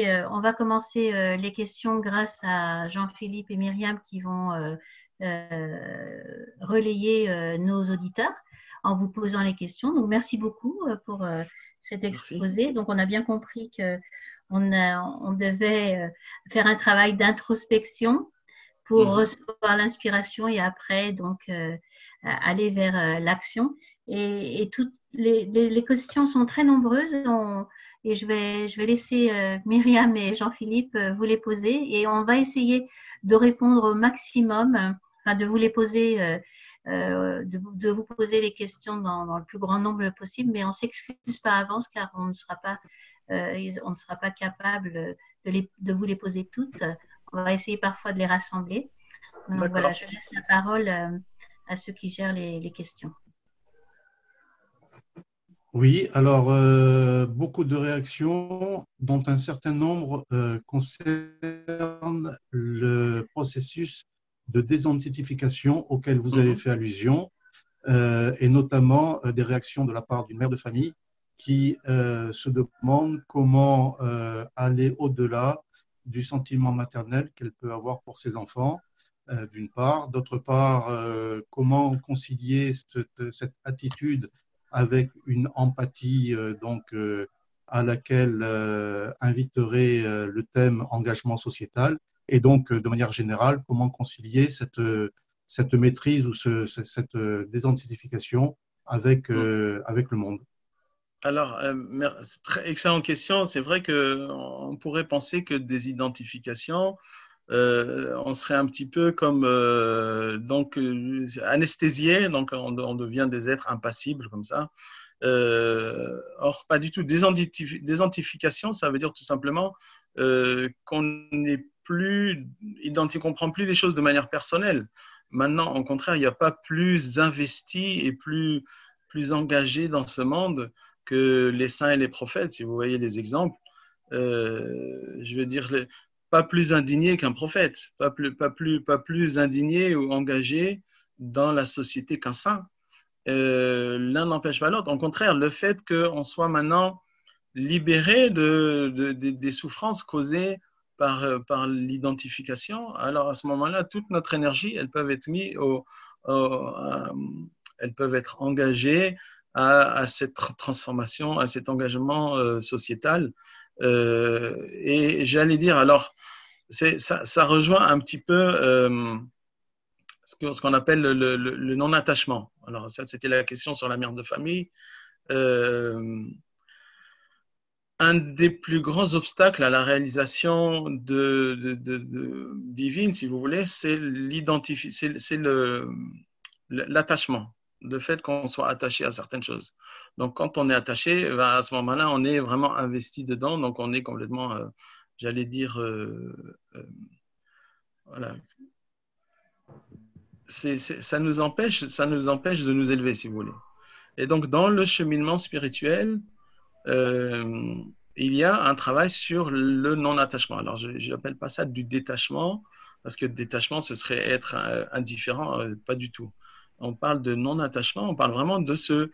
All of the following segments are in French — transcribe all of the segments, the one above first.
on va commencer les questions grâce à Jean-Philippe et Myriam qui vont relayer nos auditeurs en vous posant les questions. Donc, merci beaucoup pour cet exposé. Donc, on a bien compris que on, on devait faire un travail d'introspection pour mhm. recevoir l'inspiration et après donc euh, aller vers euh, l'action. Et, et, toutes les, les, questions sont très nombreuses et je vais, je vais laisser euh, Myriam et Jean-Philippe vous les poser et on va essayer de répondre au maximum, enfin de vous les poser, de, de, vous poser les questions dans, dans, le plus grand nombre possible, mais on s'excuse par avance car on ne sera pas, on ne sera pas capable de, les, de vous les poser toutes. On va essayer parfois de les rassembler. voilà, je laisse la parole euh, à ceux qui gèrent les, questions. Oui, alors euh, beaucoup de réactions, dont un certain nombre euh, concernent le processus de désidentification auquel vous avez mhm. fait allusion, et notamment des réactions de la part d'une mère de famille qui se demande comment aller au-delà du sentiment maternel qu'elle peut avoir pour ses enfants, euh, d'une part. D'autre part, euh, comment concilier cette, attitude avec une empathie euh, donc à laquelle inviterait le thème engagement sociétal et donc de manière générale comment concilier cette cette maîtrise ou ce, cette désidentification avec avec le monde? Alors, euh, très excellente question. C'est vrai qu'on pourrait penser que des identifications, euh, on serait un petit peu comme euh, donc euh, anesthésié, donc on, devient des êtres impassibles comme ça. Or, pas du tout. Désidentification, ça veut dire tout simplement qu'on n'est plus identique, on prend plus les choses de manière personnelle. Maintenant, au contraire, il n'y a pas plus investi et plus plus engagé dans ce monde que les saints et les prophètes, si vous voyez les exemples, je veux dire, pas plus indigné qu'un prophète, pas plus, pas, plus, pas plus indigné ou engagé dans la société qu'un saint. Euh, l'un n'empêche pas l'autre. Au contraire, le fait qu'on soit maintenant libéré de, des souffrances causées par, par l'identification, alors à ce moment-là, toute notre énergie, elles peuvent être mises au, elles peuvent être engagées à, cette transformation, à cet engagement euh, sociétal. Euh, et j'allais dire, alors, ça, rejoint un petit peu euh, ce qu'on appelle le, non-attachement. Alors, ça, c'était la question sur la mère de famille. un des plus grands obstacles à la réalisation divine, si vous voulez, c'est l'attachement le fait qu'on soit attaché à certaines choses. Donc, quand on est attaché, ben, à ce moment-là, on est vraiment investi dedans. Donc, on est complètement, euh, j'allais dire, euh, euh, voilà. ça nous empêche, ça nous empêche de nous élever, si vous voulez. Et donc, dans le cheminement spirituel, il y a un travail sur le non-attachement. Alors, je n'appelle pas ça du détachement, parce que détachement, ce serait être indifférent, pas du tout on parle de non-attachement, on parle vraiment de se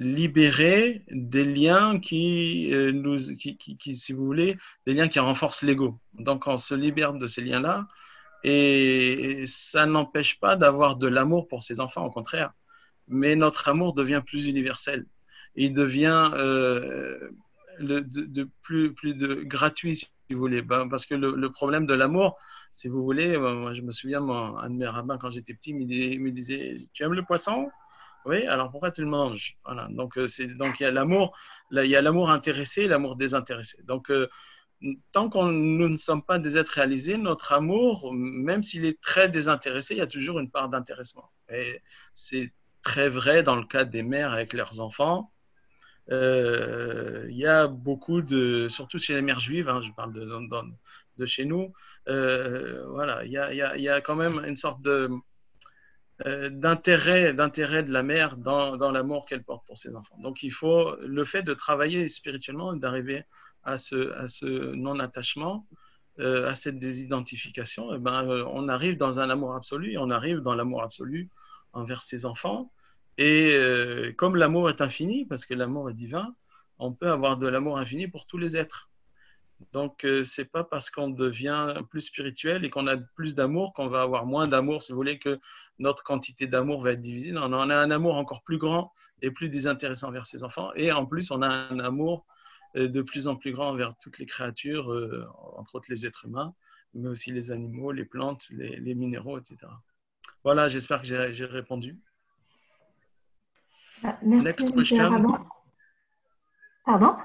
libérer des liens qui euh, nous, qui, qui, si vous voulez, des liens qui renforcent l'ego. Donc on se libère de ces liens-là et ça n'empêche pas d'avoir de l'amour pour ses enfants, au contraire. Mais notre amour devient plus universel. Il devient euh, le, de, plus, plus de gratuit, si vous voulez, ben, parce que le problème de l'amour, si vous voulez, euh, moi, je me souviens, moi, un de mes rabbins, quand j'étais petit, il me disait Tu aimes le poisson? Oui, alors pourquoi tu le manges? Donc, euh, donc il y a l'amour, il y a l'amour intéressé l'amour désintéressé. Donc, euh, tant que nous ne sommes pas des êtres réalisés, notre amour, même s'il est très désintéressé, il y a toujours une part d'intéressement. Et c'est très vrai dans le cas des mères avec leurs enfants. il y a beaucoup de, surtout chez les mères juives, hein, je parle de, de chez nous, euh, voilà, il y a, y, y a, quand même une sorte de euh, d'intérêt d'intérêt de la mère dans, dans l'amour qu'elle porte pour ses enfants. Donc il faut le fait de travailler spirituellement, d'arriver à ce, à ce non-attachement, euh, à cette désidentification, eh ben, on arrive dans un amour absolu, et on arrive dans l'amour absolu envers ses enfants. Et comme l'amour est infini, parce que l'amour est divin, on peut avoir de l'amour infini pour tous les êtres. Donc, euh, c'est pas parce qu'on devient plus spirituel et qu'on a plus d'amour qu'on va avoir moins d'amour, si vous voulez, que notre quantité d'amour va être divisée. Non, on a un amour encore plus grand et plus désintéressant vers ses enfants. Et en plus, on a un amour euh, de plus en plus grand envers toutes les créatures, euh, entre autres les êtres humains, mais aussi les animaux, les plantes, les, minéraux, etc. Voilà, j'espère que j'ai répondu. Ah, merci, Next question. Pardon?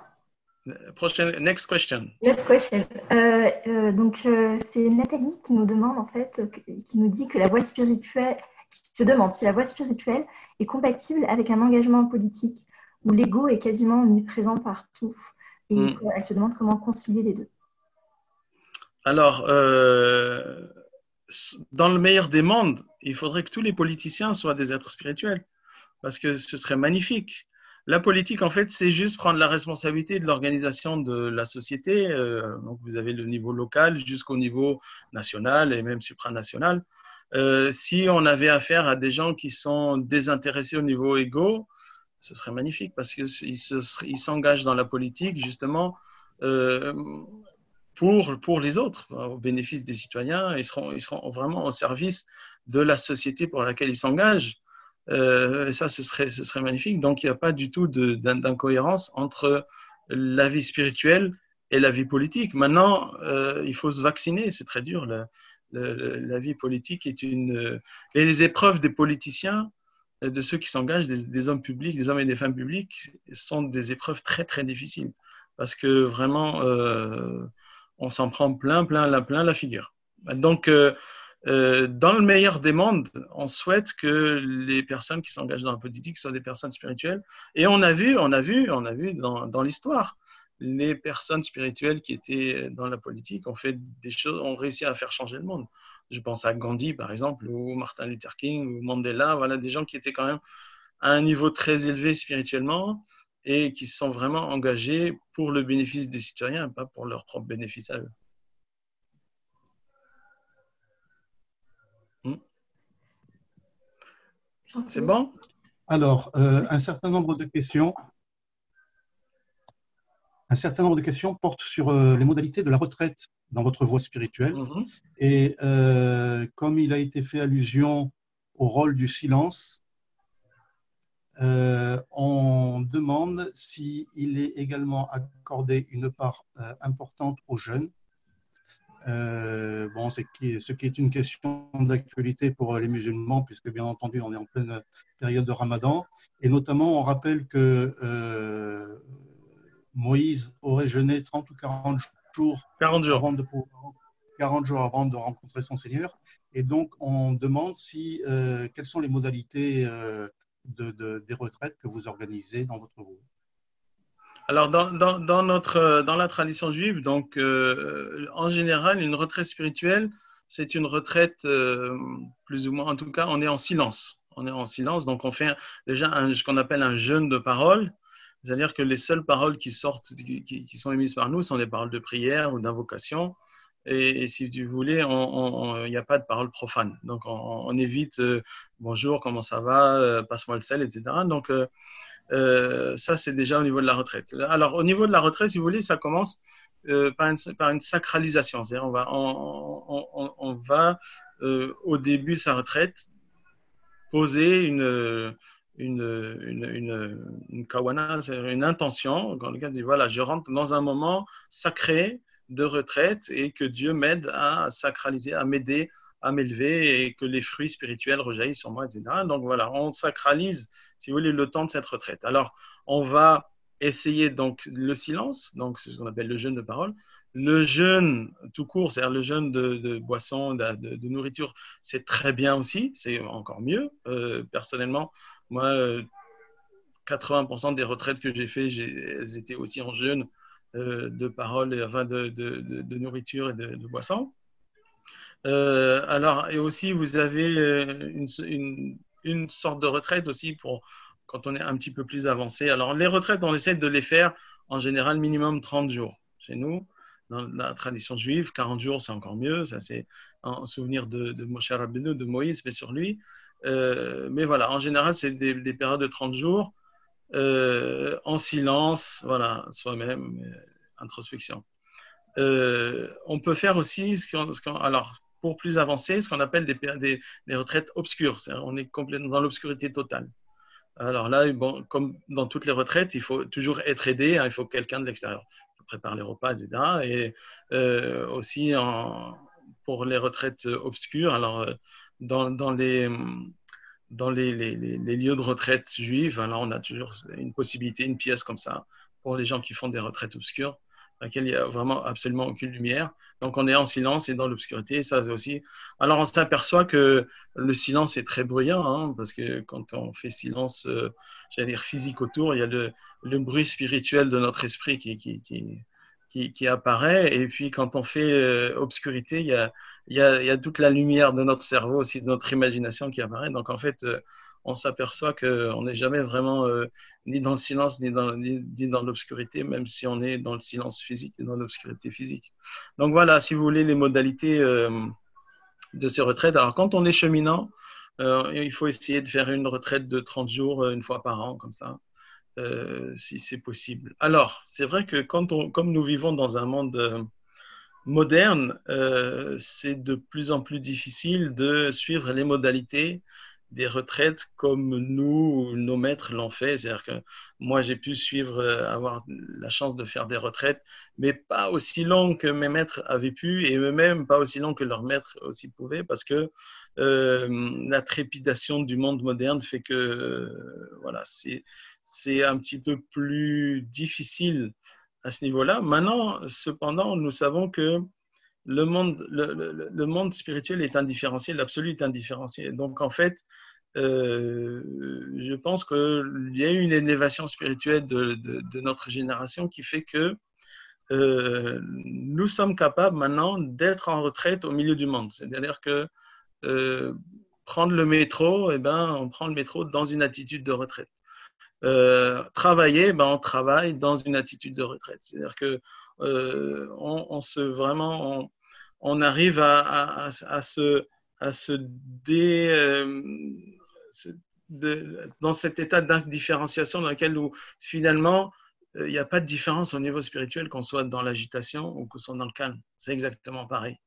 Prochaine, next question. Next question. Euh, euh, donc, euh, c'est Nathalie qui nous demande, en fait, qui nous dit que la voie spirituelle, qui se demande si la voie spirituelle est compatible avec un engagement politique où l'ego est quasiment omniprésent partout. Et hmm. elle se demande comment concilier les deux. Alors, dans le meilleur des mondes, il faudrait que tous les politiciens soient des êtres spirituels, parce que ce serait magnifique. La politique, en fait, c'est juste prendre la responsabilité de l'organisation de la société. Euh, donc, vous avez le niveau local jusqu'au niveau national et même supranational. Euh, si on avait affaire à des gens qui sont désintéressés au niveau égo, ce serait magnifique parce qu'ils s'engagent dans la politique justement euh, pour, les autres, au bénéfice des citoyens. Ils seront, ils seront vraiment au service de la société pour laquelle ils s'engagent. Euh, ça, ce serait, ce serait magnifique. Donc, il n'y a pas du tout d'incohérence entre la vie spirituelle et la vie politique. Maintenant, euh, il faut se vacciner, c'est très dur. La, la, vie politique est une. Les épreuves des politiciens, de ceux qui s'engagent, des, hommes publics, des hommes et des femmes publics, sont des épreuves très, très difficiles. Parce que vraiment, euh, on s'en prend plein, plein, plein la figure. Donc, euh, dans le meilleur des mondes, on souhaite que les personnes qui s'engagent dans la politique soient des personnes spirituelles. Et on a vu, on a vu, on a vu dans, dans l'histoire, les personnes spirituelles qui étaient dans la politique ont fait des choses, ont réussi à faire changer le monde. Je pense à Gandhi, par exemple, ou Martin Luther King, ou Mandela, voilà, des gens qui étaient quand même à un niveau très élevé spirituellement et qui se sont vraiment engagés pour le bénéfice des citoyens, pas pour leur propre bénéfice à eux. C'est bon? Alors, euh, un certain nombre de questions. Un certain nombre de questions portent sur euh, les modalités de la retraite dans votre voie spirituelle. Mhm. Et euh, comme il a été fait allusion au rôle du silence, on demande s'il est également accordé une part importante aux jeunes euh, bon, c'est ce qui est une question d'actualité pour les musulmans, puisque bien entendu, on est en pleine période de ramadan. Et notamment, on rappelle que euh, Moïse aurait jeûné 30 ou 40 jours, 40 jours. Avant de, 40 jours avant de rencontrer son Seigneur. Et donc, on demande si, euh, quelles sont les modalités de, de, des retraites que vous organisez dans votre groupe. Alors, dans, dans, dans, notre, dans la tradition juive, donc, euh, en général, une retraite spirituelle, c'est une retraite, euh, plus ou moins, en tout cas, on est en silence. On est en silence, donc on fait déjà un, ce qu'on appelle un jeûne de parole. C'est-à-dire que les seules paroles qui sortent, qui, qui, sont émises par nous, sont des paroles de prière ou d'invocation. Et, si tu voulez, il n'y a pas de paroles profanes. Donc, on, évite euh, bonjour, comment ça va, passe-moi le sel, etc. Donc, euh, ça, c'est déjà au niveau de la retraite. Alors, au niveau de la retraite, si vous voulez, ça commence euh, par, une, sacralisation. C'est-à-dire, on va, euh, au début de sa retraite, poser une, une, une, une, kawana, une intention, dans le dit voilà, je rentre dans un moment sacré de retraite et que Dieu m'aide à sacraliser, à m'aider à m'élever et que les fruits spirituels rejaillissent sur moi, etc. Donc voilà, on sacralise, si vous voulez, le temps de cette retraite. Alors, on va essayer donc le silence, donc ce qu'on appelle le jeûne de parole. Le jeûne tout court, c'est-à-dire le jeûne de, de boisson, de, nourriture, c'est très bien aussi, c'est encore mieux. Euh, personnellement, moi, 80% euh, des retraites que j'ai fait, elles étaient aussi en jeûne euh, de parole, enfin de, nourriture et de, boisson. Euh, alors, et aussi, vous avez euh, une, une, sorte de retraite aussi pour quand on est un petit peu plus avancé. Alors, les retraites, on essaie de les faire en général minimum 30 jours. Chez nous, dans la tradition juive, 40 jours, c'est encore mieux. Ça, c'est en souvenir de, de Moshe Rabbeinu, de Moïse, mais sur lui. Euh, mais voilà, en général, c'est des, des, périodes de 30 jours en silence, voilà, soi-même, introspection. on peut faire aussi ce qu'on, alors pour plus avancer, ce qu'on appelle des, des, retraites obscures. On est complètement dans l'obscurité totale. Alors là, comme dans toutes les retraites, il faut toujours être aidé. Hein, il faut quelqu'un de l'extérieur pour préparer les repas, etc. Et euh, aussi pour les retraites obscures. Alors euh, dans, les dans les, lieux de retraite juives, alors on a toujours une possibilité, une pièce comme ça pour les gens qui font des retraites obscures dans laquelle il n'y a vraiment absolument aucune lumière. Donc on est en silence et dans l'obscurité, ça aussi. Alors on s'aperçoit que le silence est très bruyant, hein, parce que quand on fait silence, euh, j'allais dire physique autour, il y a le, le, bruit spirituel de notre esprit qui, qui, qui, qui, apparaît, et puis quand on fait euh, obscurité, il y, a, il, y a, il y a toute la lumière de notre cerveau aussi, de notre imagination qui apparaît. Donc en fait, euh, on s'aperçoit qu'on n'est jamais vraiment euh, ni dans le silence ni dans, ni, dans l'obscurité, même si on est dans le silence physique et dans l'obscurité physique. Donc voilà, si vous voulez, les modalités euh, de ces retraites. Alors quand on est cheminant, euh, il faut essayer de faire une retraite de 30 jours une fois par an, comme ça, si c'est possible. Alors, c'est vrai que quand on, comme nous vivons dans un monde moderne, c'est de plus en plus difficile de suivre les modalités des retraites comme nous, nos maîtres l'ont fait. C'est-à-dire que moi, j'ai pu suivre, euh, avoir la chance de faire des retraites, mais pas aussi longues que mes maîtres avaient pu, et eux-mêmes pas aussi longues que leurs maîtres aussi pouvaient, parce que euh, la trépidation du monde moderne fait que, euh, voilà, c'est, un petit peu plus difficile à ce niveau-là. Maintenant, cependant, nous savons que le monde, le, le, monde spirituel est indifférencié, l'absolu est indifférencié. Donc, en fait, euh, je pense qu'il y a eu une élévation spirituelle de, notre génération qui fait que euh, nous sommes capables maintenant d'être en retraite au milieu du monde. C'est-à-dire que euh, prendre le métro, eh ben, on prend le métro dans une attitude de retraite. Travailler, ben, on travaille dans une attitude de retraite. C'est-à-dire que on, se vraiment, on, arrive à, se, dé, dans cet état d'indifférenciation dans lequel finalement euh, il n'y a pas de différence au niveau spirituel qu'on soit dans l'agitation ou qu'on soit dans le calme. C'est exactement pareil.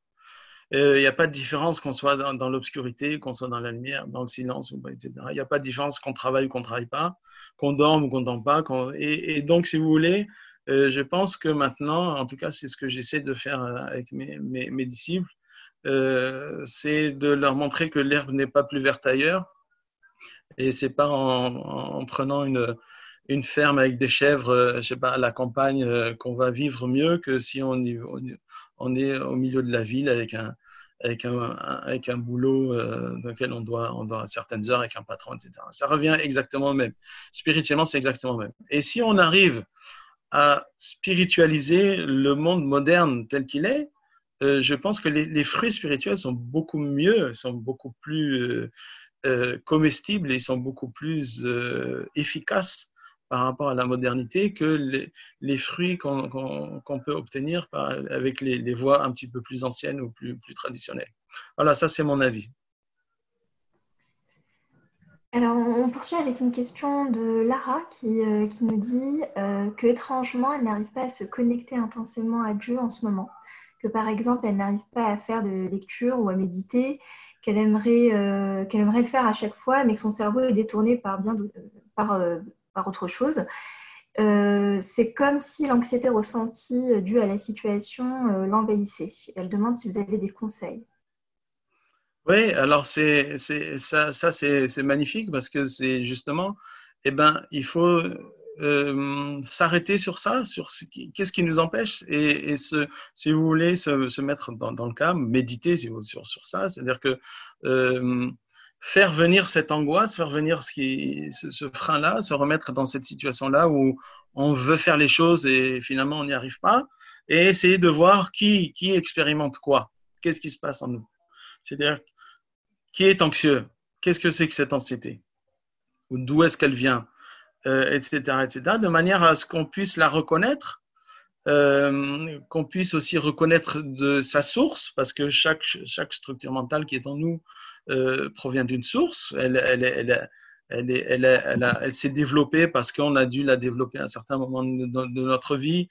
Euh, il n'y a pas de différence qu'on soit dans, l'obscurité, qu'on soit dans la lumière, dans le silence, etc. Il n'y a pas de différence qu'on travaille ou qu'on ne travaille pas, qu'on dorme ou qu'on ne dorme pas. Et, donc, si vous voulez, euh, je pense que maintenant, en tout cas, c'est ce que j'essaie de faire avec mes, disciples, c'est de leur montrer que l'herbe n'est pas plus verte ailleurs. Et c'est pas en, en, prenant une, une ferme avec des chèvres, euh, je sais pas, à la campagne, euh, qu'on va vivre mieux que si on, est au milieu de la ville avec un, avec un, avec un boulot euh, dans lequel on doit, on doit à certaines heures avec un patron, etc. Ça revient exactement au même. Spirituellement, c'est exactement le même. Et si on arrive à spiritualiser le monde moderne tel qu'il est, je pense que les, fruits spirituels sont beaucoup mieux, sont beaucoup plus euh, comestibles et sont beaucoup plus euh, efficaces par rapport à la modernité que les, fruits qu'on qu qu peut obtenir avec les, voies un petit peu plus anciennes ou plus, traditionnelles. Voilà, ça c'est mon avis. Alors, on poursuit avec une question de Lara qui, euh, qui nous dit euh, que étrangement, elle n'arrive pas à se connecter intensément à Dieu en ce moment. Que par exemple, elle n'arrive pas à faire de lecture ou à méditer, qu'elle aimerait, euh, aimerait faire à chaque fois, mais que son cerveau est détourné par, bien par, euh, par autre chose. Euh, c'est comme si l'anxiété ressentie due à la situation l'envahissait. Elle demande si vous avez des conseils. Oui, alors c'est, ça, ça c'est magnifique parce que c'est justement, eh ben, il faut euh, s'arrêter sur ça, sur qu'est-ce qui nous empêche, et, si vous voulez se, mettre dans, le cas, méditer sur, sur ça, c'est-à-dire que euh, faire venir cette angoisse, faire venir ce, ce, frein-là, se remettre dans cette situation-là où on veut faire les choses et finalement on n'y arrive pas, et essayer de voir qui, qui expérimente quoi, qu'est-ce qui se passe en nous? C'est-à-dire qui est anxieux? Qu'est-ce que c'est que cette anxiété? D'où est-ce qu'elle vient? Euh, etc., etc., de manière à ce qu'on puisse la reconnaître, euh, qu'on puisse aussi reconnaître de sa source, parce que chaque, chaque structure mentale qui est en nous euh, provient d'une source. Elle, elle, elle, elle, elle, elle, elle s'est développée parce qu'on a dû la développer à un certain moment de, notre vie,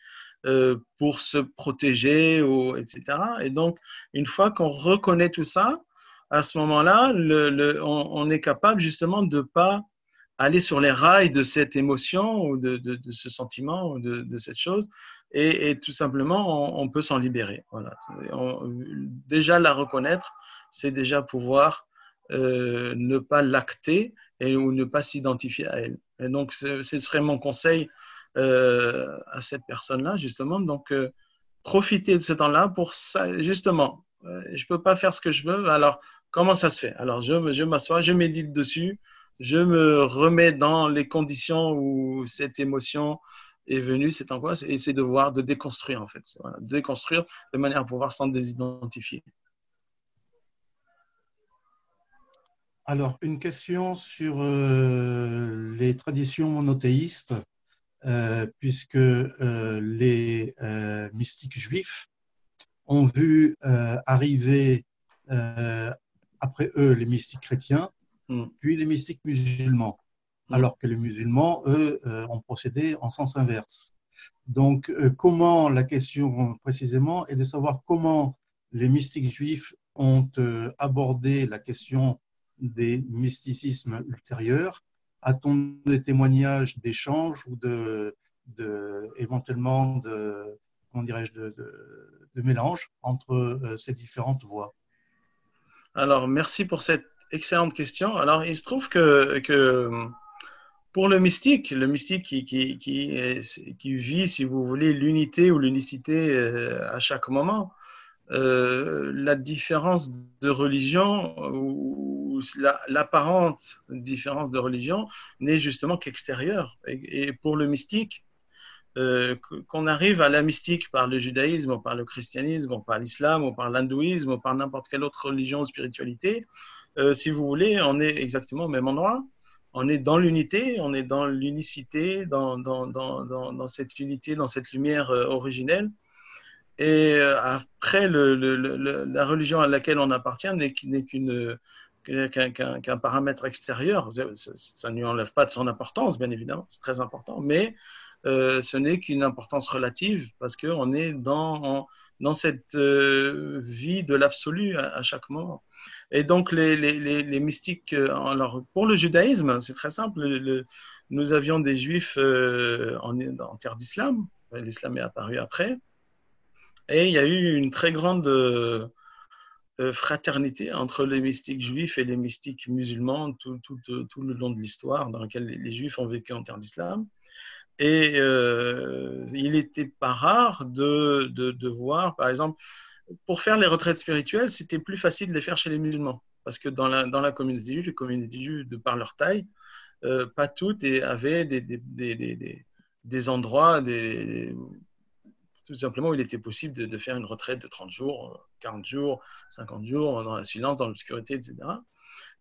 pour se protéger, ou, etc. Et donc, une fois qu'on reconnaît tout ça, à ce moment-là, le, on, est capable justement de ne pas aller sur les rails de cette émotion ou de, ce sentiment ou de, cette chose. Et, tout simplement, on, peut s'en libérer. Voilà. déjà la reconnaître, c'est déjà pouvoir euh, ne pas l'acter et, ou ne pas s'identifier à elle. Et donc, ce, serait mon conseil euh, à cette personne-là, justement. Donc, euh, profiter de ce temps-là pour ça, justement. je ne peux pas faire ce que je veux, alors comment ça se fait? Alors, je, je m'assois, je médite dessus, je me remets dans les conditions où cette émotion est venue, cette angoisse, et c'est de voir, de déconstruire en fait. De déconstruire de manière à pouvoir s'en désidentifier. Alors, une question sur euh, les traditions monothéistes, euh, puisque euh, les mystiques juifs ont vu arriver après eux les mystiques chrétiens, hmm. puis les mystiques musulmans, hmm. alors que les musulmans, eux, ont procédé en sens inverse. Donc, comment, la question précisément est de savoir comment les mystiques juifs ont abordé la question des mysticismes ultérieurs? A-t-on des témoignages d'échanges ou de, de, éventuellement de, comment dirais-je, de, de, mélange entre euh, ces différentes voies? Alors, merci pour cette excellente question. Alors, il se trouve que, pour le mystique, le mystique qui, vit, si vous voulez, l'unité ou l'unicité euh, à chaque moment, euh, la différence de religion ou l'apparente différence de religion n'est justement qu'extérieure. Et, pour le mystique, euh, qu'on arrive à la mystique par le judaïsme, par le christianisme, par l'islam, ou par l'hindouisme, ou par n'importe quelle autre religion ou spiritualité, euh, si vous voulez, on est exactement au même endroit. On est dans l'unité, on est dans l'unicité, dans, cette unité, dans cette lumière originelle. Et euh, après, la religion à laquelle on appartient n'est qu'un paramètre extérieur. Ça, ne lui enlève pas de son importance, bien évidemment, c'est très important, mais euh, ce n'est qu'une importance relative parce qu'on est dans, dans cette euh, vie de l'absolu à, chaque moment. Et donc, les, les, les, mystiques, alors, pour le judaïsme, c'est très simple. nous avions des juifs en, en terre d'islam, l'islam est apparu après. Et il y a eu une très grande euh, euh, fraternité entre les mystiques juifs et les mystiques musulmans tout, tout, tout le long de l'histoire dans laquelle les, juifs ont vécu en terre d'islam. Et euh, il n'était pas rare de, de, de, voir, par exemple, pour faire les retraites spirituelles, c'était plus facile de les faire chez les musulmans. Parce que dans la, dans la communauté juive, les communautés juives, de par leur taille, pas toutes avaient des, des, des, des endroits, tout simplement, il était possible de, faire une retraite de 30 jours, 40 jours, 50 jours dans la silence, dans l'obscurité, etc.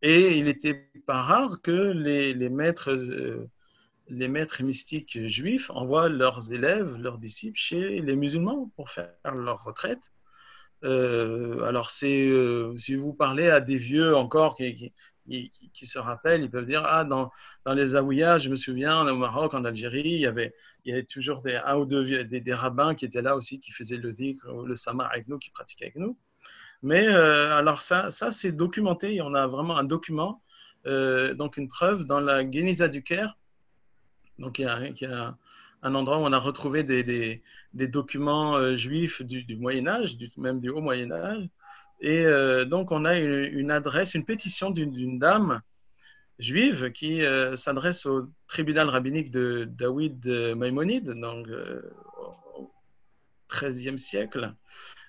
Et il n'était pas rare que les, maîtres, euh, les maîtres mystiques juifs envoient leurs élèves, leurs disciples chez les musulmans pour faire leur retraite. Euh, alors, c'est euh, si vous parlez à des vieux encore qui, qui, se rappellent, ils peuvent dire Ah, dans, dans les Zaouïas, je me souviens, au Maroc, en Algérie, il y avait, il y avait toujours des, un ou deux des, rabbins qui étaient là aussi, qui faisaient le dhikr, le samar avec nous, qui pratiquaient avec nous. Mais euh, alors, ça, ça c'est documenté, on a vraiment un document, donc une preuve dans la Geniza du Caire. Donc, il y a, un endroit où on a retrouvé des, documents euh, juifs du, du Moyen-Âge, même du Haut Moyen-Âge. Et euh, donc, on a une, adresse, une pétition d'une dame juive qui euh, s'adresse au tribunal rabbinique de David Maïmonide, donc au XIIIe siècle,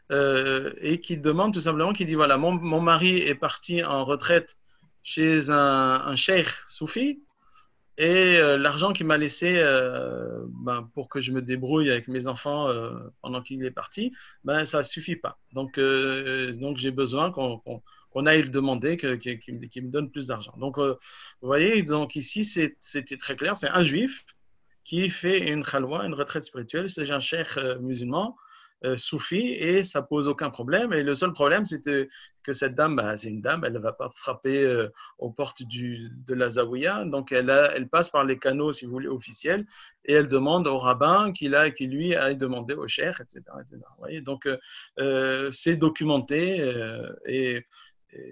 et qui demande tout simplement, qui dit voilà, mon, mon mari est parti en retraite chez un, un cheikh soufi, et euh, l'argent qu'il m'a laissé euh, ben, pour que je me débrouille avec mes enfants euh, pendant qu'il est parti, ben, ça ne suffit pas. Donc, donc j'ai besoin qu'on aille le demander, qu'il me donne plus d'argent. Donc, vous voyez, donc ici, c'était très clair, c'est un juif qui fait une khalwa, une retraite spirituelle, c'est un cheikh musulman, euh, soufis et ça pose aucun problème. Et le seul problème, c'était que cette dame, bah, c'est une dame, elle ne va pas frapper euh, aux portes du, de la Zawiya, donc elle, elle passe par les canaux, si vous voulez, officiels, et elle demande au rabbin qu'il a, qui lui aille demander au cher, etc. etc. donc euh, c'est documenté et,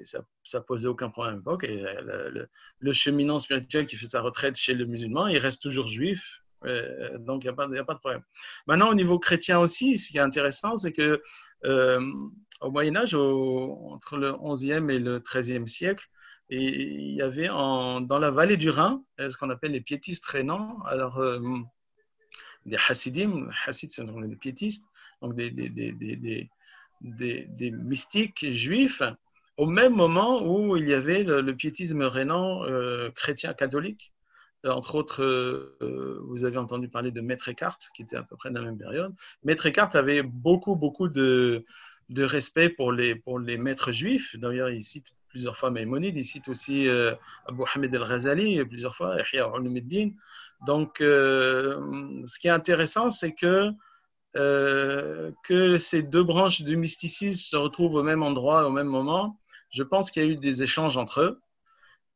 ça, ça posait aucun problème. Et le, le, cheminant spirituel qui fait sa retraite chez le musulman, il reste toujours juif, donc, il n'y a, pas, de problème. Maintenant, au niveau chrétien aussi, ce qui est intéressant, c'est que euh, au Moyen Âge, entre le 11e et le 13e siècle, il y avait dans la vallée du Rhin euh, ce qu'on appelle les piétistes rénants. Alors, des hassidim, hassids sont des piétistes, donc des, des, des, mystiques juifs, au même moment où il y avait le, piétisme rénan chrétien catholique. Euh, entre autres, euh, euh, vous avez entendu parler de Maître Eckhart, qui était à peu près de la même période. Maître Eckhart avait beaucoup, beaucoup de, respect pour les, pour les maîtres juifs. D'ailleurs, il cite plusieurs fois Maïmonide, il cite aussi Abu Hamid al-Ghazali plusieurs fois, Ihya al-Din. Donc, ce qui est intéressant, c'est que, que ces deux branches du mysticisme se retrouvent au même endroit, au même moment. Je pense qu'il y a eu des échanges entre eux.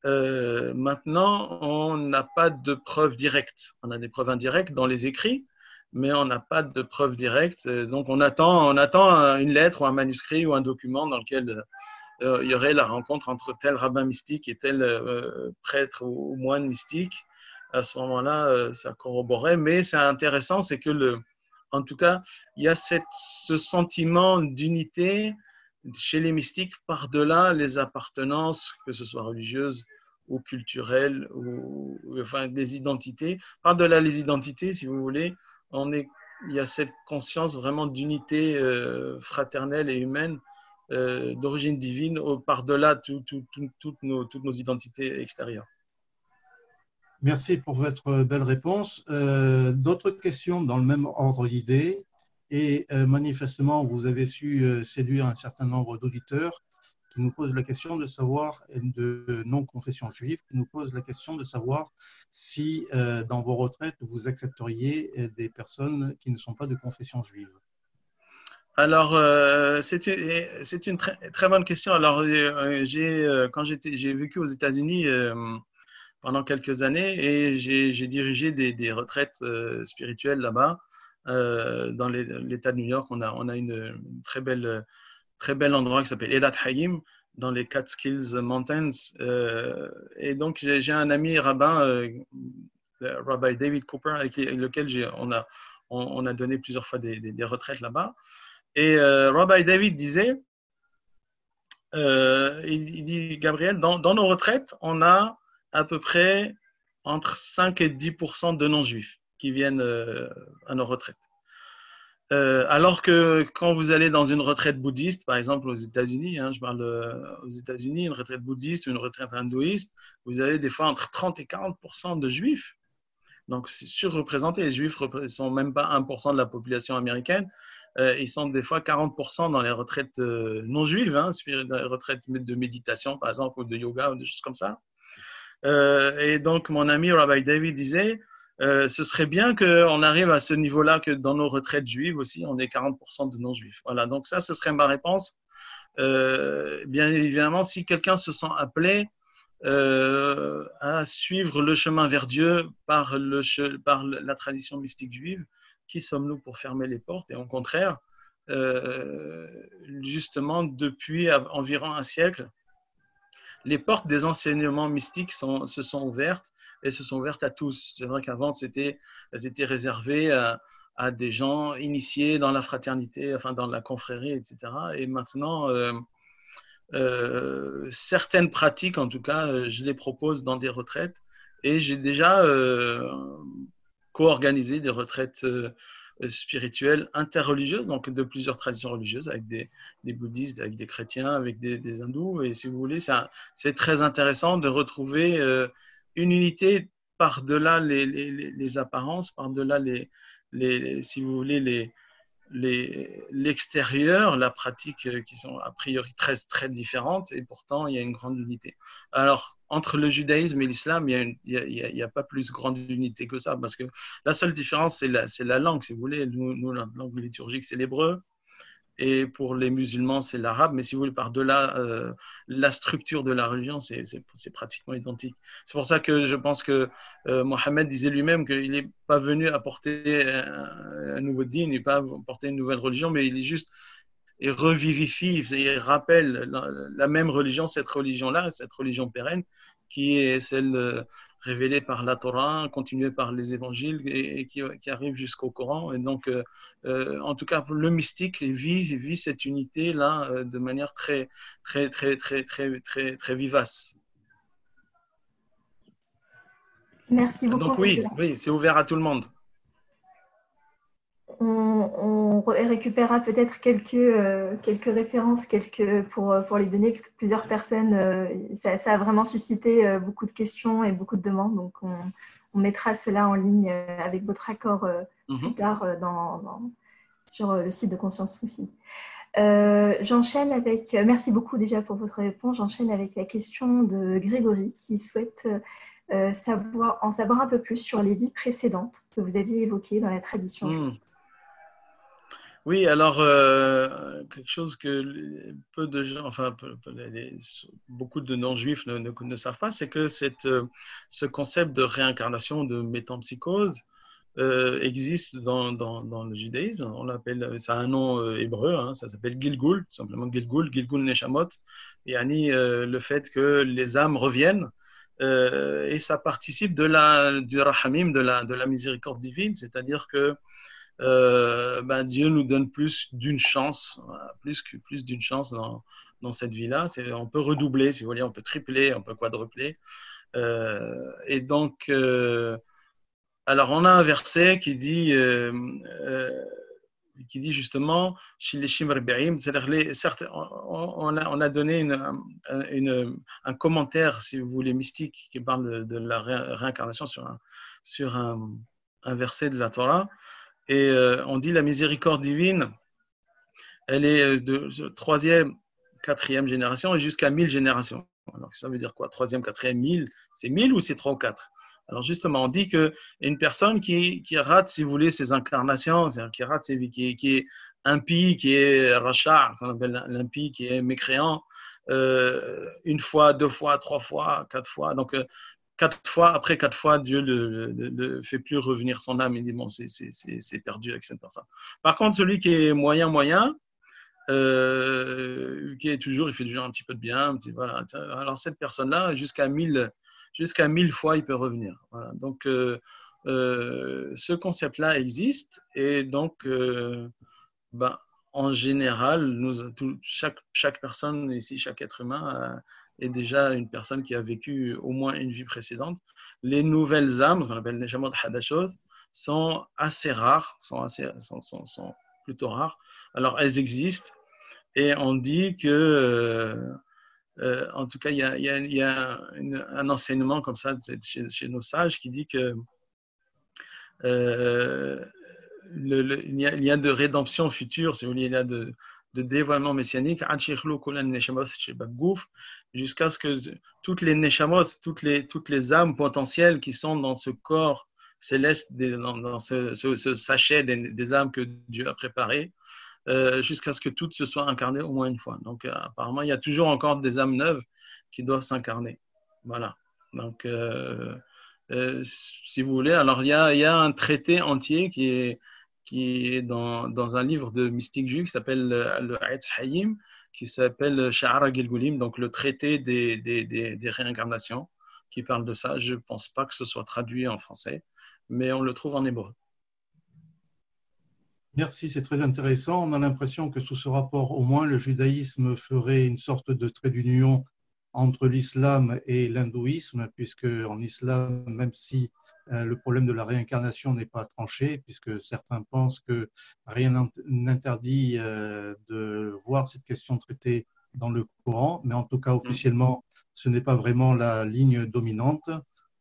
Euh, maintenant, on n'a pas de preuves directes. On a des preuves indirectes dans les écrits, mais on n'a pas de preuves directes. Euh, donc, on attend, on attend une lettre ou un manuscrit ou un document dans lequel euh, il y aurait la rencontre entre tel rabbin mystique et tel prêtre ou, moine mystique. À ce moment-là, ça corroborait. Mais c'est intéressant, c'est que le, en tout cas, il y a ce sentiment d'unité chez les mystiques, par-delà les appartenances, que ce soit religieuses ou culturelles, ou, enfin des identités, par-delà les identités, si vous voulez, on est, il y a cette conscience vraiment d'unité euh, fraternelle et humaine euh, d'origine divine, par-delà toutes, nos, identités extérieures. Merci pour votre belle réponse. Euh, d'autres questions dans le même ordre d'idées? Et euh, manifestement, vous avez su euh, séduire un certain nombre d'auditeurs qui nous posent la question de savoir, de non-confession juive, qui nous posent la question de savoir si euh, dans vos retraites, vous accepteriez des personnes qui ne sont pas de confession juive. Alors, c'est une, très, bonne question. Alors, j'ai, quand j'ai vécu aux États-Unis pendant quelques années et j'ai dirigé des retraites spirituelles là-bas. Euh, dans l'État de New York, on a, on a une, très belle, très bel endroit qui s'appelle Elat Hayim, dans les Catskills Mountains. Euh, et donc, j'ai un ami rabbin, euh, Rabbi David Cooper, avec lequel on a, on, a donné plusieurs fois des, retraites là-bas. Et Rabbi David disait, il, dit, Gabriel, dans, nos retraites, on a à peu près entre 5 et 10% de non-juifs qui viennent euh, à nos retraites. Euh, alors que quand vous allez dans une retraite bouddhiste, par exemple aux États-Unis, hein, je parle euh, aux États-Unis, une retraite bouddhiste ou une retraite hindouiste, vous avez des fois entre 30 et 40 de juifs. Donc c'est surreprésenté. Les juifs ne sont même pas 1% de la population américaine. ils sont des fois 40% dans les retraites non juives, hein, dans les retraites de méditation par exemple, ou de yoga ou des choses comme ça. et donc mon ami Rabbi David disait, euh, ce serait bien qu'on arrive à ce niveau-là, que dans nos retraites juives aussi, on ait 40% de non-juifs. Voilà, donc ça, ce serait ma réponse. Euh, bien évidemment, si quelqu'un se sent appelé euh, à suivre le chemin vers Dieu par, le, par la tradition mystique juive, qui sommes-nous pour fermer les portes? Et au contraire, justement, depuis environ un siècle, les portes des enseignements mystiques se sont ouvertes elles se sont ouvertes à tous. C'est vrai qu'avant, c'était, elles étaient réservées à, des gens initiés dans la fraternité, enfin dans la confrérie, etc. Et maintenant, euh, euh, certaines pratiques, en tout cas, euh, je les propose dans des retraites. Et j'ai déjà co-organisé des retraites spirituelles interreligieuses, donc de plusieurs traditions religieuses, avec des, bouddhistes, avec des chrétiens, avec des, hindous. Et si vous voulez, c'est très intéressant de retrouver une unité par-delà les, les, les, apparences, par-delà les, les, si vous voulez, les, l'extérieur, la pratique euh, qui sont a priori très, très différentes et pourtant il y a une grande unité. Alors, entre le judaïsme et l'islam, il n'y a, a, a, pas plus grande unité que ça parce que la seule différence, c'est la, la, langue, si vous voulez. Nous, nous la langue liturgique, c'est l'hébreu et pour les musulmans, c'est l'arabe. Mais si vous voulez, par-delà, euh, la structure de la religion, c'est pratiquement identique. C'est pour ça que je pense que euh, Mohammed disait lui-même qu'il n'est pas venu apporter un, nouveau din, il n'est pas apporter une nouvelle religion, mais il est juste et revivifie, il rappelle la, même religion, cette religion-là, cette religion pérenne, qui est celle euh, révélé par la Torah, continué par les évangiles et, qui, arrive jusqu'au Coran. Et donc, euh, euh, en tout cas, le mystique vit, vit cette unité-là euh, de manière très, très, très, très, très, très, très vivace. Merci beaucoup. Donc oui, oui c'est ouvert à tout le monde on, récupérera peut-être quelques, euh, quelques références quelques, pour, pour les donner, parce que plusieurs personnes, euh, ça, a vraiment suscité euh, beaucoup de questions et beaucoup de demandes. Donc, on, mettra cela en ligne avec votre accord mhm. plus tard dans, sur le site de Conscience Sophie. J'enchaîne avec, merci beaucoup déjà pour votre réponse, j'enchaîne avec la question de Grégory qui souhaite savoir, en savoir un peu plus sur les vies précédentes que vous aviez évoquées dans la tradition. Mhm. Oui, alors euh, quelque chose que peu de gens, enfin beaucoup de non-juifs ne, savent pas, c'est que euh, ce concept de réincarnation, de métampsychose, euh, existe dans, le judaïsme. On l'appelle, ça a un nom hébreu, hein, ça s'appelle Gilgul, simplement Gilgul, Gilgul Neshamot, et Annie, le fait que les âmes reviennent. et ça participe de la, du rahamim, de la miséricorde divine, c'est-à-dire que euh, ben Dieu nous donne plus d'une chance, plus, plus d'une chance dans, dans cette vie-là. On peut redoubler, si vous voulez, on peut tripler, on peut quadrupler. Euh, et donc, euh, alors on a un verset qui dit, qui dit justement, c'est-à-dire certes, on, a, on a donné une, un commentaire, si vous voulez, mystique qui parle de, de la réincarnation sur un, sur un, un verset de la Torah. Et euh, on dit la miséricorde divine, elle est euh, de troisième, quatrième génération et jusqu'à mille générations. Alors ça veut dire quoi? Troisième, quatrième, mille? C'est mille ou c'est trois ou quatre? Alors justement, on dit que une personne qui, qui rate, si vous voulez, ses incarnations, c'est-à-dire qui rate qui est impie, qui est rachat, qu'on appelle l'impie, qui est mécréant, euh, une fois, deux fois, trois fois, quatre fois. Donc, quatre fois, après quatre fois, Dieu ne fait plus revenir son âme. Il dit, bon, c'est perdu avec cette personne. Par contre, celui qui est moyen, moyen, euh, qui est toujours, il fait toujours un petit peu de bien. voilà. Alors, cette personne-là, jusqu'à mille, jusqu'à mille fois, il peut revenir. Donc, euh, euh, ce concept-là existe et donc, ben, en général, nous, chaque, chaque personne ici, chaque être humain est déjà une personne qui a vécu au moins une vie précédente. Les nouvelles âmes, qu'on appelle Neshamot Hadashot, sont assez rares, sont, assez, sont, sont, plutôt rares. Alors, elles existent et on dit que, euh, euh, en tout cas, il y a, y y a un enseignement comme ça chez, nos sages qui dit que euh, le, le, il, y a, il, y a, de rédemption future, si vous voulez, il y a de, de dévoilement messianique, jusqu'à ce que toutes les neshamos, toutes les, toutes les âmes potentielles qui sont dans ce corps céleste, dans, ce, sachet des, âmes que Dieu a préparé, euh, jusqu'à ce que toutes se soient incarnées au moins une fois. Donc, euh, apparemment, il y a toujours encore des âmes neuves qui doivent s'incarner. Voilà. Donc, euh, si vous voulez, alors il y a, il y a un traité entier qui est qui est dans, dans un livre de mystique juif qui s'appelle le Haetz Hayim, qui s'appelle Sha'ara Gilgulim, donc le traité des, des, des, des, réincarnations, qui parle de ça. Je ne pense pas que ce soit traduit en français, mais on le trouve en hébreu. Merci, c'est très intéressant. On a l'impression que sous ce rapport, au moins, le judaïsme ferait une sorte de trait d'union entre l'islam et l'hindouisme, puisque en islam, même si euh, le problème de la réincarnation n'est pas tranché, puisque certains pensent que rien n'interdit euh, de voir cette question traitée dans le Coran, mais en tout cas officiellement, ce n'est pas vraiment la ligne dominante.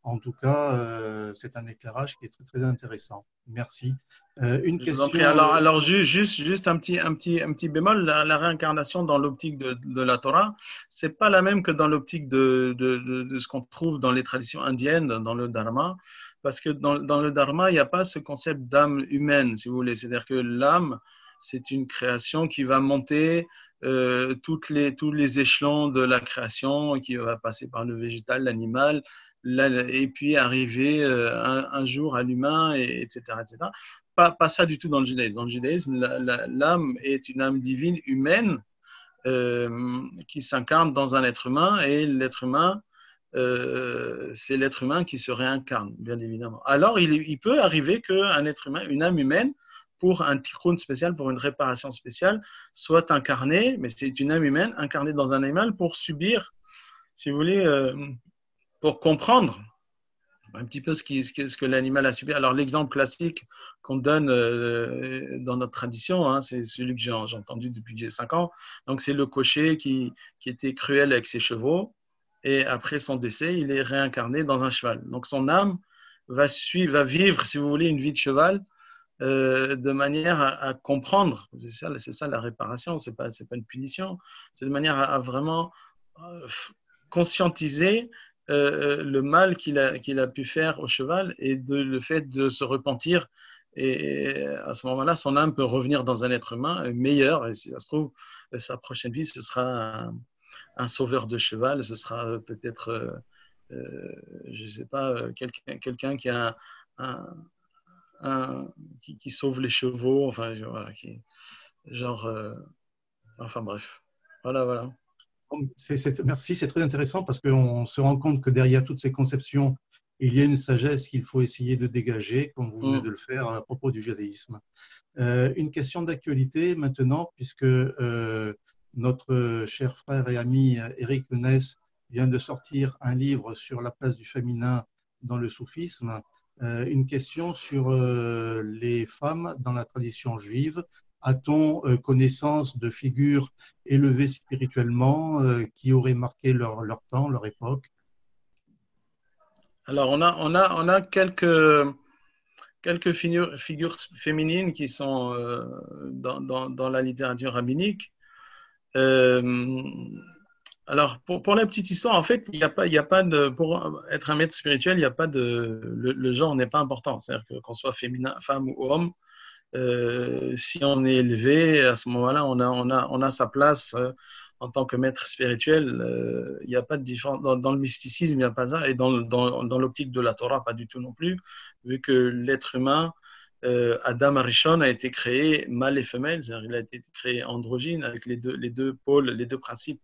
En tout cas, euh, c'est un éclairage qui est très, très intéressant. Merci. Euh, une question. Alors, alors juste, juste un petit, un petit, un petit bémol. La, réincarnation dans l'optique de, de, la Torah, c'est pas la même que dans l'optique de, de, de, ce qu'on trouve dans les traditions indiennes, dans le Dharma, parce que dans, dans le Dharma, il n'y a pas ce concept d'âme humaine, si vous voulez. C'est-à-dire que l'âme, c'est une création qui va monter euh, toutes les, tous les échelons de la création, qui va passer par le végétal, l'animal, et puis arriver euh, un, jour à l'humain, et, etc. etc. Pas, ça du tout dans le judaïsme. Dans le judaïsme, l'âme est une âme divine humaine euh, qui s'incarne dans un être humain, et l'être humain, euh, c'est l'être humain qui se réincarne, bien évidemment. Alors, il, peut arriver qu'un être humain, une âme humaine, pour un tikkun spécial, pour une réparation spéciale, soit incarné, mais c'est une âme humaine incarnée dans un animal pour subir, si vous voulez, pour comprendre un petit peu ce, que, l'animal a subi. Alors l'exemple classique qu'on donne euh, dans notre tradition, hein, c'est celui que j'ai entendu depuis que j'ai 5 ans. Donc c'est le cocher qui, était cruel avec ses chevaux et après son décès, il est réincarné dans un cheval. Donc son âme va, suivre, va vivre, si vous voulez, une vie de cheval euh, de manière à, comprendre. C'est ça, ça la réparation, c'est pas, pas une punition. C'est de manière à, vraiment euh, conscientiser euh, le mal qu'il a, qu'il a pu faire au cheval et de, le fait de se repentir. Et à ce moment-là, son âme peut revenir dans un être humain meilleur. Et si ça se trouve, sa prochaine vie, ce sera un, sauveur de cheval, ce sera peut-être, je ne sais pas, quelqu'un, qui sauve les chevaux, enfin, genre, euh, enfin bref, voilà, voilà. Merci, c'est très intéressant parce qu'on se rend compte que derrière toutes ces conceptions, il y a une sagesse qu'il faut essayer de dégager, comme vous venez mm. de le faire à propos du judaïsme. Euh, une question d'actualité maintenant, puisque euh, notre cher frère et ami Eric Menès vient de sortir un livre sur la place du féminin dans le soufisme. Euh, une question sur euh, les femmes dans la tradition juive. A-t-on euh, connaissance de figures élevées spirituellement qui auraient marqué leur, temps, leur époque? Alors, on a, quelques, figures, féminines qui sont dans, dans, la littérature rabbinique. Alors, pour, la petite histoire, en fait, il n'y a, pas, a pas de. Pour être un maître spirituel, il n'y a pas de. Le, genre n'est pas important. C'est-à-dire que qu'on soit féminin, femme ou homme, euh, si on est élevé, à ce moment-là, on a, on, a, on a sa place euh, en tant que maître spirituel. Euh, il n'y a pas de différence. Dans, le mysticisme, il n'y a pas ça. Et dans, dans, dans l'optique de la Torah, pas du tout non plus, vu que l'être humain. Adam Arishon a été créé mâle et femelle, c'est-à-dire il a été créé androgyne avec les deux, les deux pôles, les deux principes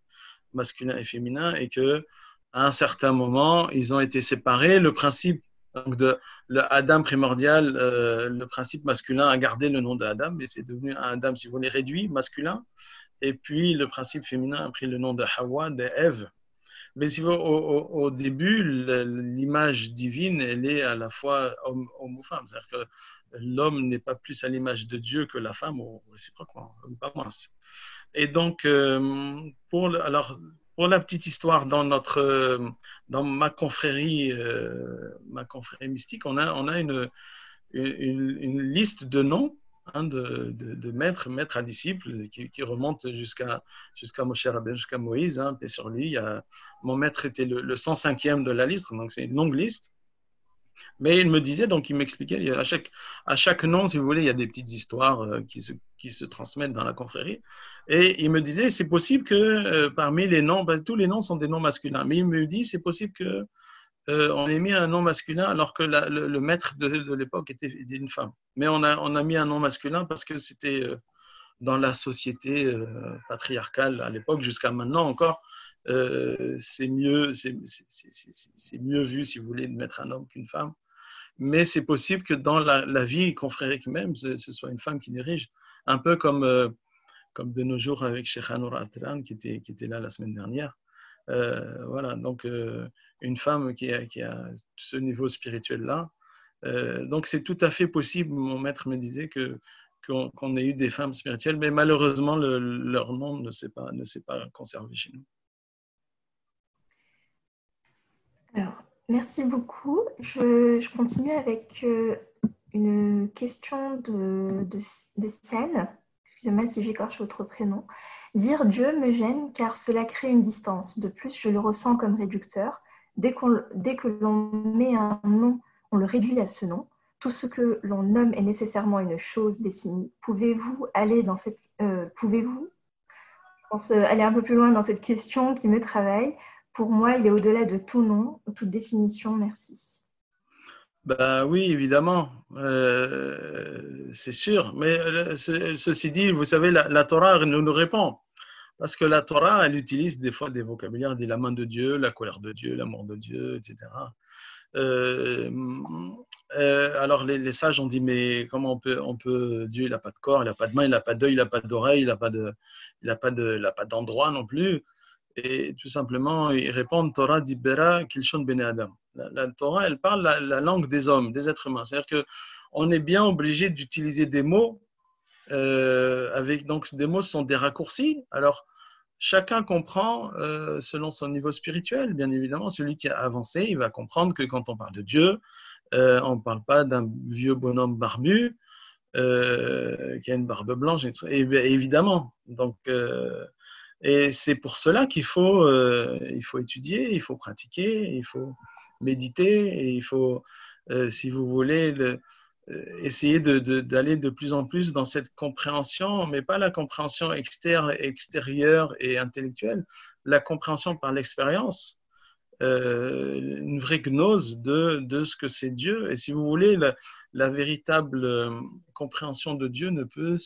masculin et féminin, et que à un certain moment, ils ont été séparés. Le principe donc de le Adam primordial, euh, le principe masculin a gardé le nom de Adam, mais c'est devenu un Adam, si vous voulez, réduit, masculin. Et puis le principe féminin a pris le nom de Hawa, de Ève. Mais si vous, au, au, début, l'image divine, elle est à la fois homme, ou femme. C'est-à-dire que l'homme n'est pas plus à l'image de Dieu que la femme, ou réciproquement, pas moins. Et donc, euh, pour, alors, pour la petite histoire, dans, notre, dans ma confrérie, euh, ma confrérie mystique, on a, on a une, une, liste de noms hein, de, de, de, maîtres, maîtres à disciples qui, remontent jusqu'à jusqu'à Moshe Moïse, hein, paix sur lui. Mon maître était le, le 105e de la liste, donc c'est une longue liste. Mais il me disait, donc il m'expliquait, à chaque, à chaque nom, si vous voulez, il y a des petites histoires euh, qui, se, qui se transmettent dans la confrérie. Et il me disait, c'est possible que euh, parmi les noms, ben, tous les noms sont des noms masculins, mais il me dit, c'est possible que euh, on ait mis un nom masculin alors que le, maître de, l'époque était, une femme. Mais on a, on a mis un nom masculin parce que c'était euh, dans la société patriarcale à l'époque, jusqu'à maintenant encore, c'est mieux, c'est mieux vu, si vous voulez, de mettre un homme qu'une femme. Mais c'est possible que dans la, la vie confrérique même, ce, ce, soit une femme qui dirige. Un peu comme, euh, comme de nos jours avec Sheikh Anour Atran, qui était, qui était là la semaine dernière. Euh, voilà, donc euh, une femme qui a, qui a ce niveau spirituel-là. Donc c'est tout à fait possible, mon maître me disait, que qu'on ait eu des femmes spirituelles, mais malheureusement, le, leur nom ne s'est pas, ne pas conservé chez nous. Alors, Merci beaucoup. Je, continue avec une question de, de. Excusez-moi si j'écorche votre prénom. Dire Dieu me gêne car cela crée une distance. De plus, je le ressens comme réducteur. Dès, dès que l'on met un nom, on le réduit à ce nom. Tout ce que l'on nomme est nécessairement une chose définie. Pouvez-vous aller dans cette, euh, pouvez-vous, aller un peu plus loin dans cette question qui me travaille? Pour moi, il est au-delà de tout nom, toute définition. Merci. Ben oui, évidemment, euh, c'est sûr. Mais euh, ceci dit, vous savez, la, Torah nous, répond. Parce que la Torah, elle utilise des fois des vocabulaires, dit la main de Dieu, la colère de Dieu, l'amour de Dieu, etc. Euh, alors les, sages ont dit mais comment on peut, on peut Dieu il n'a pas de corps, il n'a pas de main, il n'a pas d'œil, il n'a pas d'oreille, il n'a pas de, il pas de, pas d'endroit non plus. Et tout simplement ils répondent Torah dibera kilshon bene adam. La, Torah elle parle la, langue des hommes, des êtres humains. C'est-à-dire que on est bien obligé d'utiliser des mots euh, avec donc des mots sont des raccourcis. Alors chacun comprend euh, selon son niveau spirituel. Bien évidemment, celui qui a avancé, il va comprendre que quand on parle de Dieu, euh, on ne parle pas d'un vieux bonhomme barbu qui a une barbe blanche, évidemment. Donc, et c'est pour cela qu'il faut, il faut étudier, il faut pratiquer, il faut méditer, et il faut, si vous voulez, le, euh, essayer d'aller de, plus en plus dans cette compréhension, mais pas la compréhension externe, extérieure et intellectuelle, la compréhension par l'expérience, euh, une vraie gnose de, ce que c'est Dieu. Et si vous voulez, la, véritable euh, compréhension de Dieu ne peut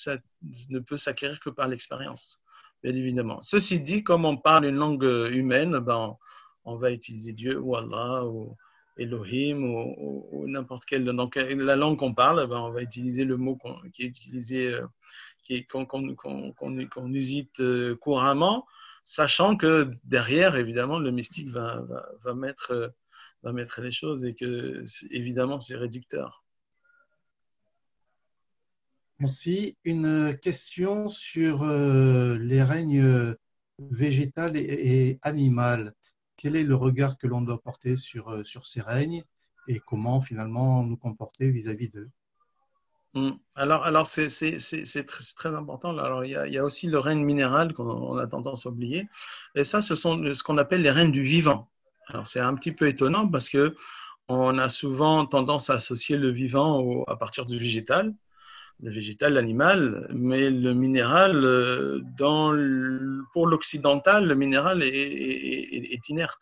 s'acquérir que par l'expérience, bien évidemment. Ceci dit, comme on parle une langue humaine, ben, on, va utiliser Dieu ou Allah ou Elohim ou, n'importe quelle donc la langue qu'on parle, ben, on va utiliser le mot qui est utilisé, euh, qu'on usite euh, couramment, sachant que derrière, évidemment, le mystique va, va, mettre, euh, va mettre les choses et que, évidemment, c'est réducteur. Merci. Une question sur les règnes végétal et, et animal quel est le regard que l'on doit porter sur, euh, sur ces règnes et comment finalement nous comporter vis-à-vis d'eux? Hmm. alors, alors c'est, très, important. Alors, il y, a, aussi le règne minéral qu'on a tendance à oublier. Et ça, ce sont ce qu'on appelle les règnes du vivant. Alors, c'est un petit peu étonnant parce que on a souvent tendance à associer le vivant à partir du végétal, le végétal, l'animal, mais le minéral, euh, dans pour l'occidental, le minéral est, inerte.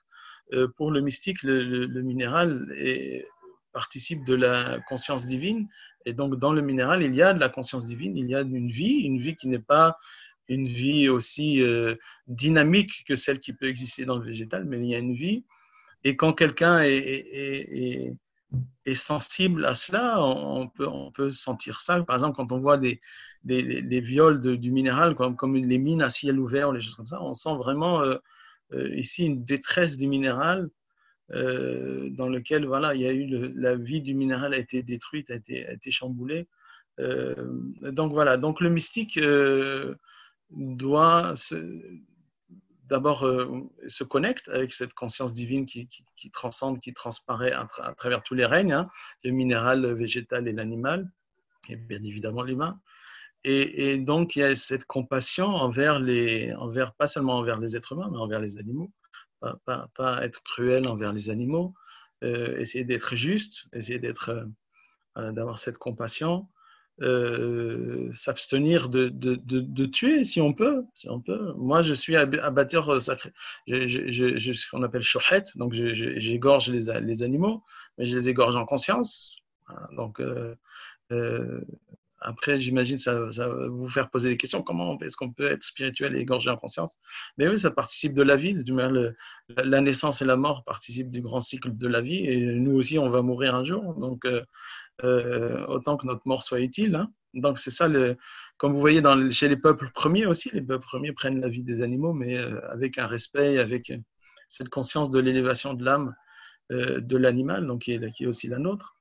Euh, pour le mystique, le, minéral participe de la conscience divine, et donc dans le minéral, il y a de la conscience divine, il y a une vie, une vie qui n'est pas une vie aussi euh, dynamique que celle qui peut exister dans le végétal, mais il y a une vie. Et quand quelqu'un est, est sensible à cela, on peut, on peut sentir ça. Par exemple, quand on voit des, des, viols du minéral, comme, comme les mines à ciel ouvert, les choses comme ça, on sent vraiment euh, euh, ici une détresse du minéral euh, dans lequel voilà, il y a eu la vie du minéral a été détruite, a été, a été chamboulée. donc voilà, donc le mystique doit se, d'abord euh, se connecte avec cette conscience divine qui, transcende, qui transparaît à, travers tous les règnes, hein, le minéral, le végétal et l'animal, et bien évidemment l'humain. Et, donc il y a cette compassion envers les, envers, pas seulement envers les êtres humains, mais envers les animaux. Pas, être cruel envers les animaux, euh, essayer d'être juste, essayer euh, d'avoir cette compassion. Euh, s'abstenir de, de, de, tuer si on peut. Si on peut. Moi, je suis abatteur euh, sacré. Je, je, je, ce qu'on appelle shohet, donc j'égorge les, les, animaux, mais je les égorge en conscience. Donc, euh, euh, après, j'imagine ça, ça va vous faire poser des questions. Comment est-ce qu'on peut être spirituel et égorger en conscience? Mais oui, ça participe de la vie. Le, la naissance et la mort participent du grand cycle de la vie. Et nous aussi, on va mourir un jour. Donc, euh, autant que notre mort soit utile. Hein. Donc c'est ça, le, comme vous voyez chez les peuples premiers aussi, les peuples premiers prennent la vie des animaux, mais euh, avec un respect, avec cette conscience de l'élévation de l'âme euh, de l'animal, donc qui est, aussi la nôtre.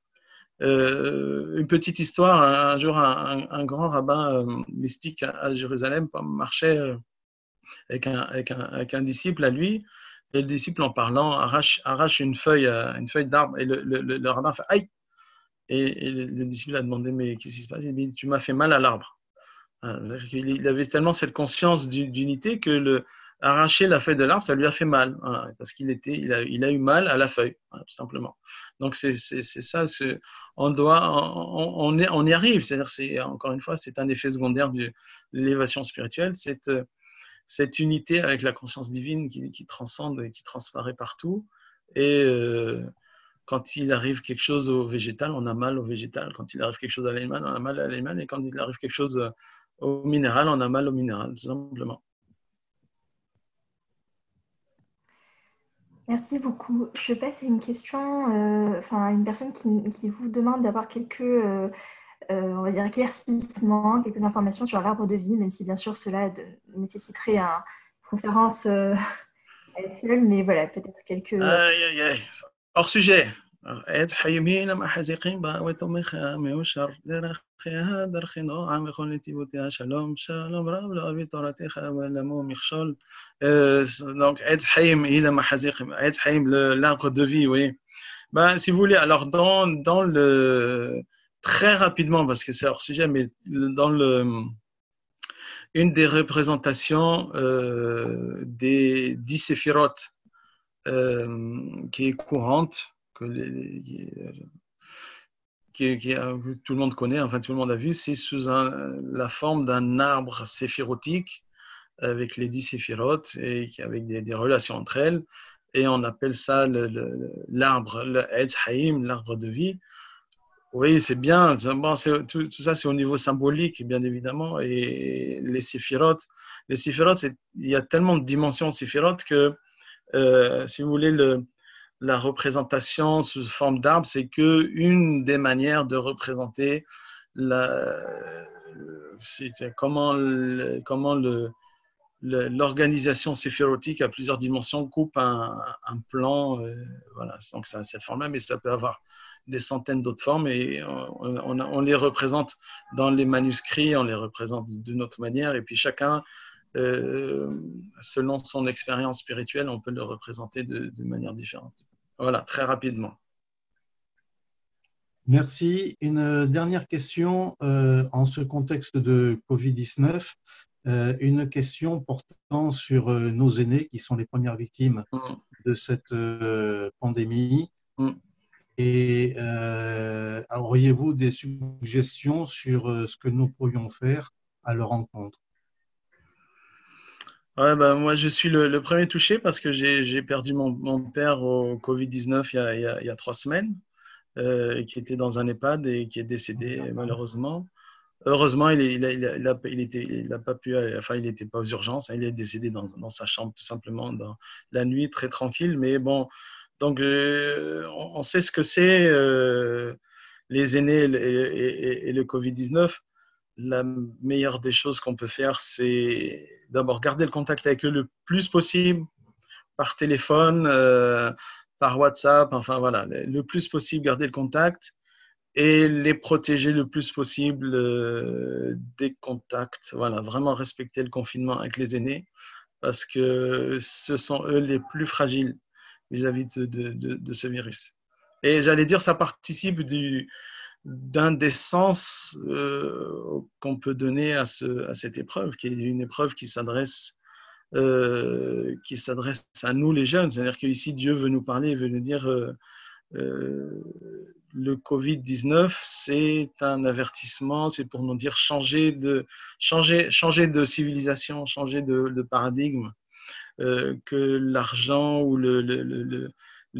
Une petite histoire, un, jour un, grand rabbin mystique à, Jérusalem marchait avec un, avec, un, disciple à lui, Et le disciple, en parlant, arrache, une feuille, euh, d'arbre et le, rabbin fait aïe. Et, le, disciple a demandé mais qu'est-ce qui se passe? Il dit tu m'as fait mal à l'arbre. Il avait tellement cette conscience d'unité que le, arracher la feuille de l'arbre, ça lui a fait mal, parce qu'il était, il a, il a, eu mal à la feuille, tout simplement. Donc c'est ça, on doit, on, on, on y arrive. C'est-à-dire, c'est encore une fois, c'est un effet secondaire de l'élévation spirituelle, cette, cette unité avec la conscience divine qui, qui transcende et qui transparaît partout. Et euh, quand il arrive quelque chose au végétal, on a mal au végétal. Quand il arrive quelque chose à l'animal, on a mal à l'animal. Et quand il arrive quelque chose au minéral, on a mal au minéral, tout simplement. Merci beaucoup. Je passe à une question, euh, enfin une personne qui, vous demande d'avoir quelques, euh, euh, on va dire, éclaircissements, quelques informations sur l'arbre de vie, même si bien sûr cela nécessiterait une conférence à elle seule, mais voilà, peut-être quelques. Aïe, aïe, aïe. Hors sujet. Euh, donc de vie oui. Ben, si vous voulez alors dans le très rapidement parce que c'est hors sujet mais dans une des représentations euh, des dix séphirotes euh, qui est courante que, tout le monde connaît, enfin tout le monde a vu, c'est sous la forme d'un arbre séphirotique avec les dix séphirotes et avec des, relations entre elles. Et on appelle ça l'arbre, le, l'arbre de vie. Oui, c'est bien. Bon, tout, ça, c'est au niveau symbolique, bien évidemment. Et les séphirotes, les séphirotes, il y a tellement de dimensions séphirotes que, euh, si vous voulez, le, la représentation sous forme d'arbre, c'est que une des manières de représenter la, comment comment l'organisation séphirotique à plusieurs dimensions coupe un, plan. Euh, voilà, donc ça cette forme-là, mais ça peut avoir des centaines d'autres formes et on, on, les représente dans les manuscrits, on les représente d'une autre manière et puis chacun, euh, selon son expérience spirituelle, on peut le représenter de, de manière différente. Voilà, très rapidement. Merci. Une dernière question euh, en ce contexte de Covid-19. Euh, une question portant sur euh, nos aînés qui sont les premières victimes mm. de cette pandémie. Mm. Et auriez-vous des suggestions sur ce que nous pourrions faire à leur rencontre Ouais, bah, moi, je suis le, le premier touché parce que j'ai perdu mon, mon, père au Covid-19 il, il, il, y a trois semaines, euh, qui était dans un EHPAD et qui est décédé malheureusement. Heureusement, il, il, il, a, il, était, il a pas pu, enfin, il n'était pas aux urgences. Hein, il est décédé dans, dans, sa chambre tout simplement dans la nuit, très tranquille. Mais bon, donc euh, on, on, sait ce que c'est euh, les aînés et, et, et le Covid-19 la meilleure des choses qu'on peut faire, c'est d'abord garder le contact avec eux le plus possible par téléphone, euh, par WhatsApp, enfin voilà, le plus possible garder le contact et les protéger le plus possible euh, des contacts. Voilà, vraiment respecter le confinement avec les aînés parce que ce sont eux les plus fragiles vis-à-vis de, de, ce virus. Et j'allais dire, ça participe du, d'un des sens euh, qu'on peut donner à, ce, à, cette épreuve, qui est une épreuve qui s'adresse euh, qui s'adresse à nous les jeunes. C'est-à-dire qu'ici, Dieu veut nous parler, veut nous dire euh, euh le Covid-19, c'est un avertissement, c'est pour nous dire changer de, changer, changer de civilisation, changer de, paradigme, que l'argent ou le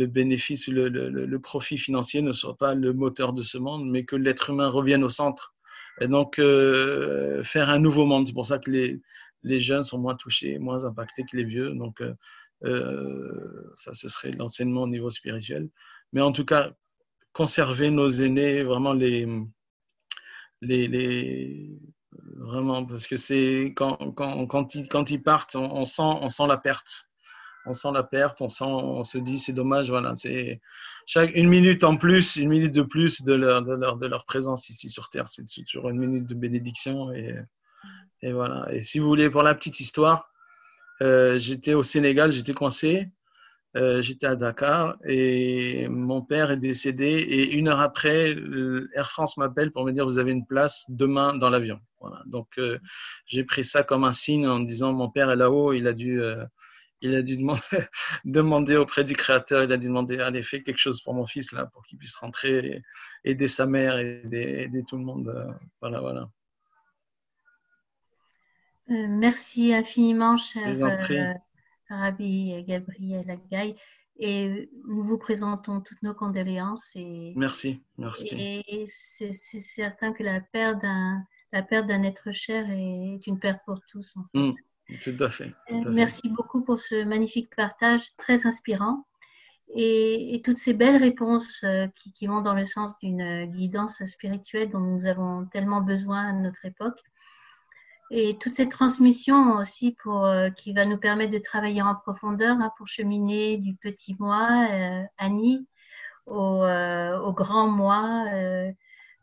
bénéfice, le, le, le, profit financier ne soit pas le moteur de ce monde, mais que l'être humain revienne au centre. Et donc, euh, faire un nouveau monde. C'est pour ça que les, les, jeunes sont moins touchés, moins impactés que les vieux. Donc, euh, euh ça, ce serait l'enseignement au niveau spirituel. Mais en tout cas, conserver nos aînés, vraiment les, les, les vraiment, parce que c'est quand, quand, quand, ils, quand ils partent, on, sent, on sent la perte on sent la perte, on, sent, on se dit c'est dommage, voilà, c'est chaque une minute en plus, une minute de plus de leur, de leur, de leur présence ici sur Terre, c'est toujours une minute de bénédiction et, voilà. Et si vous voulez, pour la petite histoire, euh, j'étais au Sénégal, j'étais coincé euh, j'étais à Dakar et mon père est décédé et une heure après, Air France m'appelle pour me dire vous avez une place demain dans l'avion. Voilà. Donc euh, j'ai pris ça comme un signe en disant mon père est là-haut, il a dû, euh, il a dû demander, demander, auprès du créateur, il a dû demander allez fais quelque chose pour mon fils là pour qu'il puisse rentrer, et aider sa mère, et aider, tout le monde. voilà, voilà. merci infiniment, cher Rabbi Gabriel Agaï. Et nous vous présentons toutes nos condoléances. Et, merci, merci. Et c'est certain que la perte d'un être cher est une perte pour tous. Mmh, tout à fait. Merci beaucoup pour ce magnifique partage très inspirant et, toutes ces belles réponses euh, qui, vont dans le sens d'une guidance spirituelle dont nous avons tellement besoin à notre époque et toute cette transmission aussi euh, qui va nous permettre de travailler en profondeur hein, pour cheminer du petit moi, euh, Annie, au, euh, grand moi, euh,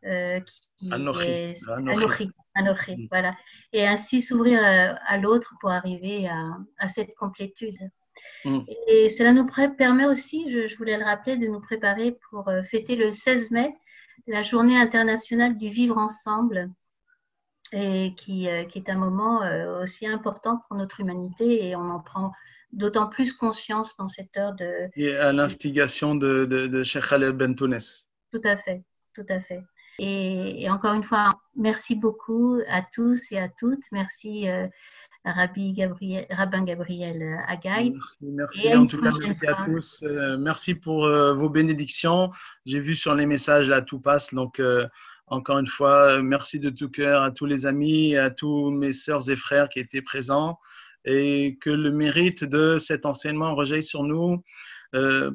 euh qui, Anochi. est Anochi. Anochi, mm. voilà. Et ainsi s'ouvrir à l'autre pour arriver à, à cette complétude. Mm. Et cela nous permet aussi, je, je, voulais le rappeler, de nous préparer pour fêter le 16 mai la journée internationale du vivre ensemble et qui, euh, qui, est un moment euh, aussi important pour notre humanité et on en prend d'autant plus conscience dans cette heure de... Et à l'instigation de, de, de Sheikh Khaled Bentounes. Tout à fait, tout à fait. Et, et, encore une fois, merci beaucoup à tous et à toutes. Merci euh, Rabbi Gabriel, Rabbin Gabriel Agaï. Merci, merci en tout cas, merci à tous. Euh, merci pour euh, vos bénédictions. J'ai vu sur les messages là, tout passe. Donc, encore une fois, merci de tout cœur à tous les amis, à tous mes sœurs et frères qui étaient présents et que le mérite de cet enseignement rejaille sur nous, euh,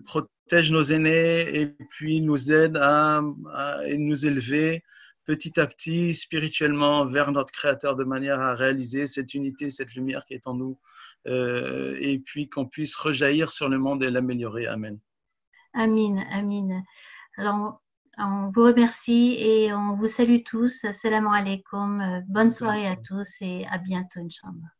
protège nos aînés et puis nous aide à, à, nous élever petit à petit spirituellement vers notre Créateur de manière à réaliser cette unité, cette lumière qui est en nous euh, et puis qu'on puisse rejaillir sur le monde et l'améliorer. Amen. Amen, amen. Alors, on vous remercie et on vous salue tous. Assalamu alaikum. Bonne soirée à tous et à bientôt, Inch'Allah.